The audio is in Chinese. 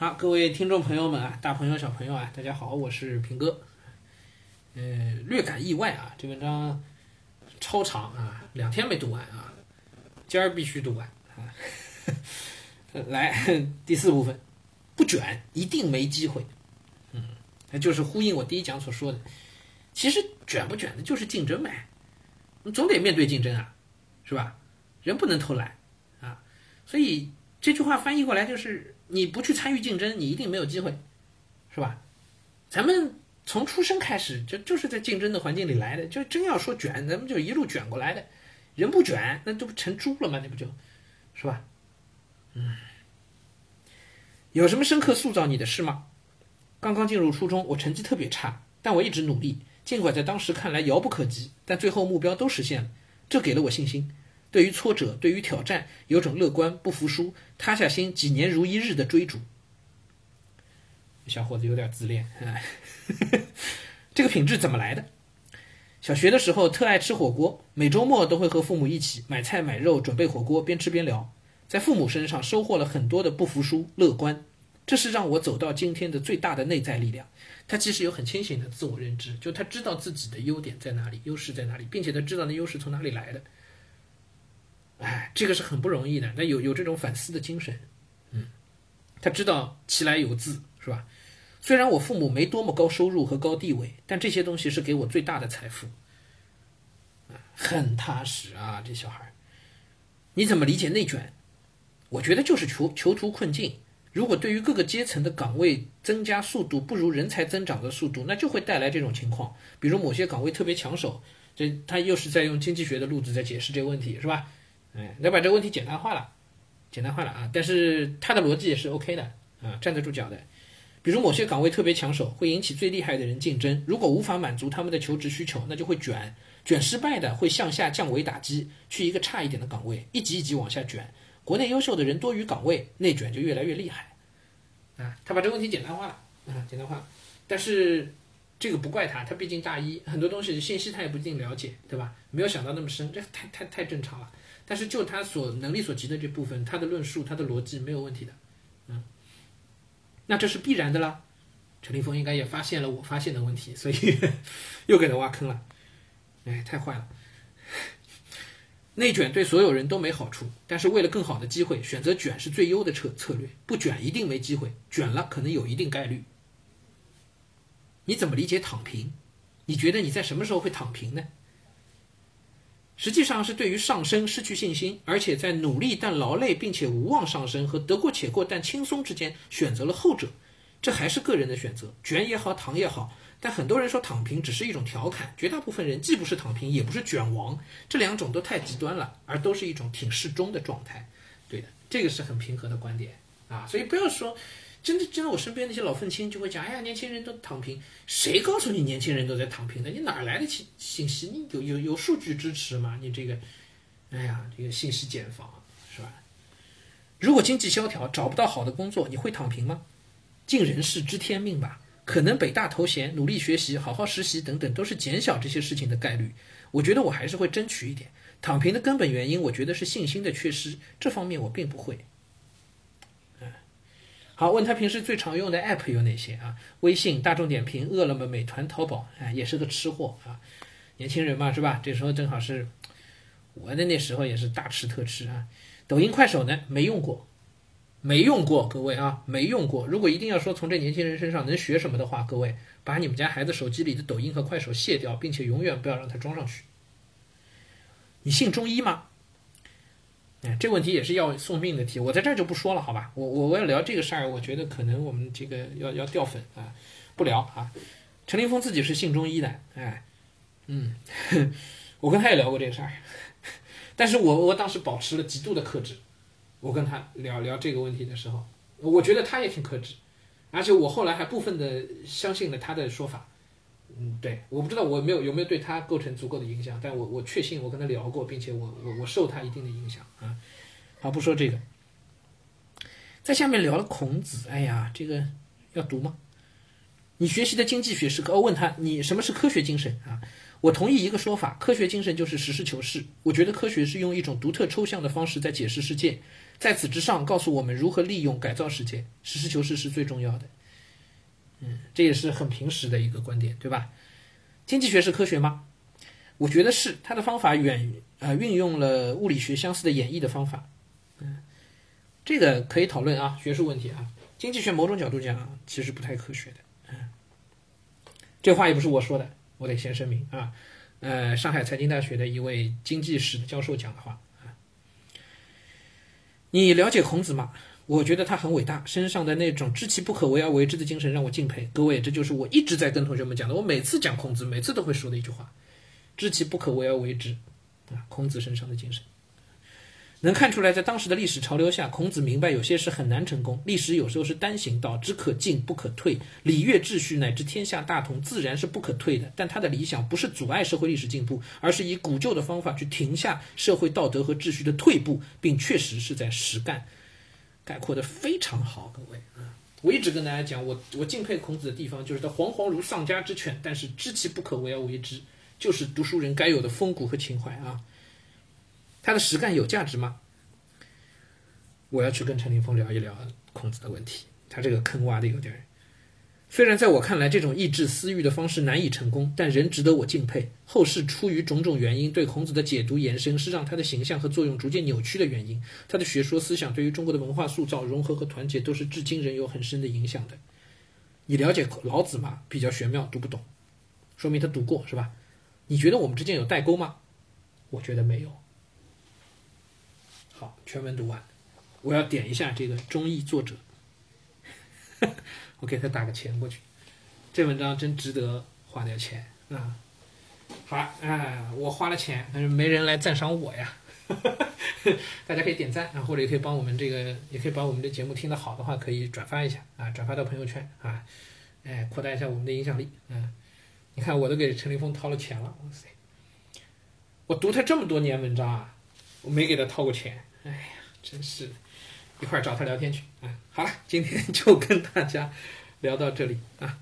好，各位听众朋友们啊，大朋友小朋友啊，大家好，我是平哥。呃，略感意外啊，这文章超长啊，两天没读完啊，今儿必须读完啊。来，第四部分，不卷一定没机会。嗯，那就是呼应我第一讲所说的，其实卷不卷的就是竞争呗，你总得面对竞争啊，是吧？人不能偷懒啊，所以这句话翻译过来就是。你不去参与竞争，你一定没有机会，是吧？咱们从出生开始就就是在竞争的环境里来的，就真要说卷，咱们就一路卷过来的。人不卷，那都不成猪了吗？那不就，是吧？嗯，有什么深刻塑造你的事吗？刚刚进入初中，我成绩特别差，但我一直努力，尽管在当时看来遥不可及，但最后目标都实现了，这给了我信心。对于挫折，对于挑战，有种乐观、不服输、塌下心、几年如一日的追逐。小伙子有点自恋，这个品质怎么来的？小学的时候特爱吃火锅，每周末都会和父母一起买菜买肉，准备火锅，边吃边聊，在父母身上收获了很多的不服输、乐观，这是让我走到今天的最大的内在力量。他其实有很清醒的自我认知，就他知道自己的优点在哪里，优势在哪里，并且他知道那优势从哪里来的。哎，这个是很不容易的。那有有这种反思的精神，嗯，他知道其来有自，是吧？虽然我父母没多么高收入和高地位，但这些东西是给我最大的财富，很踏实啊，这小孩。你怎么理解内卷？我觉得就是囚囚徒困境。如果对于各个阶层的岗位增加速度不如人才增长的速度，那就会带来这种情况。比如某些岗位特别抢手，这他又是在用经济学的路子在解释这个问题，是吧？哎，要把这个问题简单化了，简单化了啊！但是他的逻辑也是 OK 的啊，站得住脚的。比如某些岗位特别抢手，会引起最厉害的人竞争，如果无法满足他们的求职需求，那就会卷，卷失败的会向下降维打击，去一个差一点的岗位，一级一级往下卷。国内优秀的人多于岗位，内卷就越来越厉害。啊，他把这个问题简单化了啊，简单化了。但是这个不怪他，他毕竟大一，很多东西信息他也不一定了解，对吧？没有想到那么深，这太太太正常了。但是就他所能力所及的这部分，他的论述、他的逻辑没有问题的，嗯，那这是必然的啦。陈立峰应该也发现了我发现的问题，所以 又给他挖坑了。哎，太坏了！内卷对所有人都没好处，但是为了更好的机会，选择卷是最优的策策略。不卷一定没机会，卷了可能有一定概率。你怎么理解躺平？你觉得你在什么时候会躺平呢？实际上是对于上升失去信心，而且在努力但劳累并且无望上升和得过且过但轻松之间选择了后者，这还是个人的选择，卷也好，躺也好。但很多人说躺平只是一种调侃，绝大部分人既不是躺平，也不是卷王，这两种都太极端了，而都是一种挺适中的状态。对的，这个是很平和的观点啊，所以不要说。真的，真的，我身边那些老愤青就会讲：“哎呀，年轻人都躺平，谁告诉你年轻人都在躺平的？你哪来的信信息？你有有有数据支持吗？你这个，哎呀，这个信息茧房是吧？如果经济萧条，找不到好的工作，你会躺平吗？尽人事知天命吧。可能北大头衔、努力学习、好好实习等等，都是减小这些事情的概率。我觉得我还是会争取一点。躺平的根本原因，我觉得是信心的缺失。这方面我并不会。”好，问他平时最常用的 app 有哪些啊？微信、大众点评、饿了么、美团、淘宝，哎，也是个吃货啊。年轻人嘛，是吧？这时候正好是我的那时候也是大吃特吃啊。抖音、快手呢，没用过，没用过，各位啊，没用过。如果一定要说从这年轻人身上能学什么的话，各位把你们家孩子手机里的抖音和快手卸掉，并且永远不要让他装上去。你信中医吗？哎，这问题也是要送命的题，我在这儿就不说了，好吧？我我我要聊这个事儿，我觉得可能我们这个要要掉粉啊，不聊啊。陈林峰自己是信中医的，哎，嗯，我跟他也聊过这个事儿，但是我我当时保持了极度的克制。我跟他聊聊这个问题的时候，我觉得他也挺克制，而且我后来还部分的相信了他的说法。嗯，对，我不知道我没有有没有对他构成足够的影响，但我我确信我跟他聊过，并且我我我受他一定的影响啊。好，不说这个，在下面聊了孔子，哎呀，这个要读吗？你学习的经济学是科，问他你什么是科学精神啊？我同意一个说法，科学精神就是实事求是。我觉得科学是用一种独特抽象的方式在解释世界，在此之上告诉我们如何利用改造世界。实事求是是最重要的。嗯，这也是很平实的一个观点，对吧？经济学是科学吗？我觉得是，它的方法远呃运用了物理学相似的演绎的方法。嗯，这个可以讨论啊，学术问题啊。经济学某种角度讲其实不太科学的。嗯，这话也不是我说的。我得先声明啊，呃，上海财经大学的一位经济史的教授讲的话啊，你了解孔子吗？我觉得他很伟大，身上的那种知其不可为而为之的精神让我敬佩。各位，这就是我一直在跟同学们讲的，我每次讲孔子，每次都会说的一句话：知其不可为而为之，啊，孔子身上的精神。能看出来，在当时的历史潮流下，孔子明白有些事很难成功。历史有时候是单行道，只可进不可退。礼乐秩序乃至天下大同，自然是不可退的。但他的理想不是阻碍社会历史进步，而是以古旧的方法去停下社会道德和秩序的退步，并确实是在实干。概括的非常好，各位啊！我一直跟大家讲，我我敬佩孔子的地方，就是他惶惶如丧家之犬，但是知其不可为而为之，就是读书人该有的风骨和情怀啊。他的实干有价值吗？我要去跟陈林峰聊一聊孔子的问题。他这个坑挖的有点，虽然在我看来这种抑制私欲的方式难以成功，但仍值得我敬佩。后世出于种种原因对孔子的解读延伸，是让他的形象和作用逐渐扭曲的原因。他的学说思想对于中国的文化塑造、融合和团结，都是至今仍有很深的影响的。你了解老子吗？比较玄妙，读不懂，说明他读过是吧？你觉得我们之间有代沟吗？我觉得没有。好，全文读完，我要点一下这个中译作者，我给他打个钱过去。这文章真值得花点钱啊！好，哎，我花了钱，但是没人来赞赏我呀。大家可以点赞啊，或者也可以帮我们这个，也可以把我们的节目听得好的话，可以转发一下啊，转发到朋友圈啊，哎，扩大一下我们的影响力。嗯，你看我都给陈立峰掏了钱了，哇塞！我读他这么多年文章啊，我没给他掏过钱。哎呀，真是，一会儿找他聊天去啊！好了，今天 就跟大家聊到这里啊。